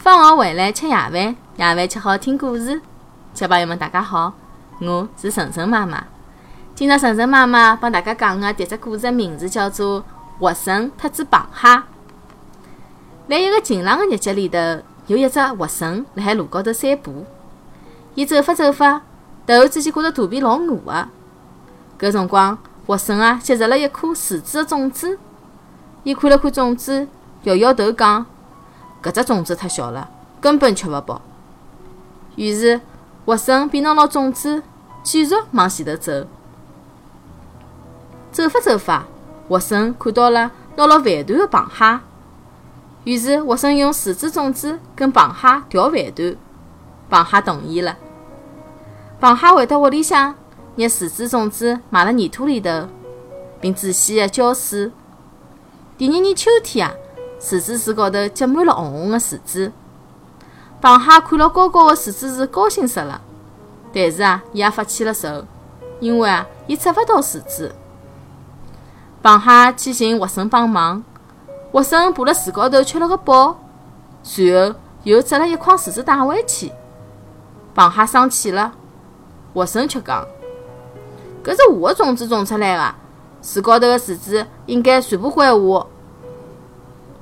放学回来吃夜饭，夜饭吃好听故事。小朋友们，大家好，我是晨晨妈妈。今朝晨晨妈妈帮大家讲的迭只故事的名字叫做《活神特只螃蟹》。辣一个晴朗的日节里头，有一只活神辣海路高头散步。伊走法走法，突然之间觉着肚皮老饿个。搿辰光，活神啊吸入了一颗树枝的种子。伊看了看种子，摇摇头讲。搿只种子太小了，根本吃勿饱。于是，活生便拿牢种子，继续往前头走。走法走法，活生看到了拿牢饭团的螃蟹。于是，活生用树枝种子跟螃蟹调饭团，螃蟹同意了。螃蟹回到窝里向，拿树枝种子埋辣泥土里头，并仔细地浇水。第二年秋天啊。树枝树高头结满了红红的树枝，螃蟹看了高高的树枝树，高兴死了。但是啊，伊也发起了愁，因为啊，伊摘勿到树枝。螃蟹去寻活神帮忙，活神爬辣树高头吃了个饱，随后又摘了一筐树枝带回去。螃蟹生气了，活神却讲：“搿是我的种子种出来的，树高头的树枝应该全部归我。”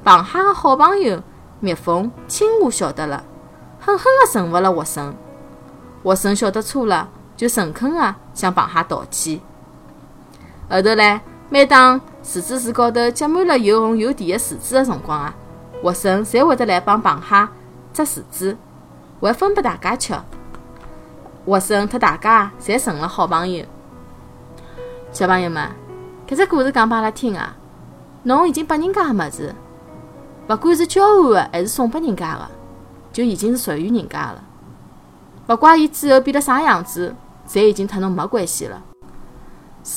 螃蟹的好朋友蜜蜂、青蛙晓得了，狠狠地惩罚了活神。活神晓得错了，就诚恳地向螃蟹道歉。后头来，每当树枝树高头结满了又红又甜的树枝的辰光啊，活神侪会得来帮螃蟹摘树枝，还分拨大家吃。活神和大家侪成了好朋友。小朋友们，搿只故事讲拨阿拉听啊，侬已经拨人家的物事。勿管是交换的还是送拨人家的，就已经是属于人家了。勿怪伊之后变了啥样子，侪已经和侬没关系了。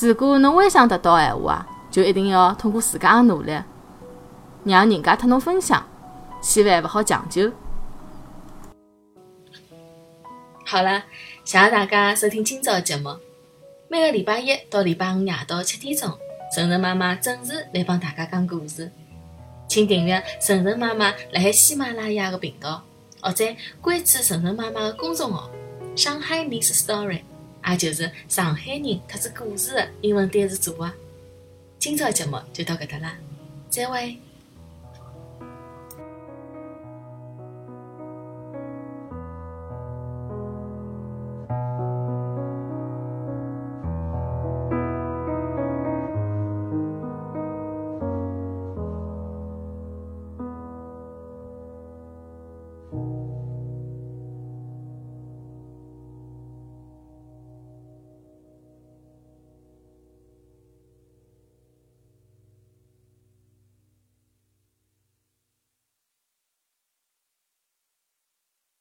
如果侬还想得到闲话啊，就一定要通过自家的努力，让人家和侬分享，千万勿好强求。好了，谢谢大家收听今朝的节目。每个礼拜一到礼拜五夜到七点钟，晨晨妈妈准时来帮大家讲故事。请订阅晨晨妈妈辣海喜马拉雅的频道，或者关注晨晨妈妈的公众号“上海 News Story”，也就是上海人特指故事的英文单词组合。今朝节目就到搿搭啦，再会。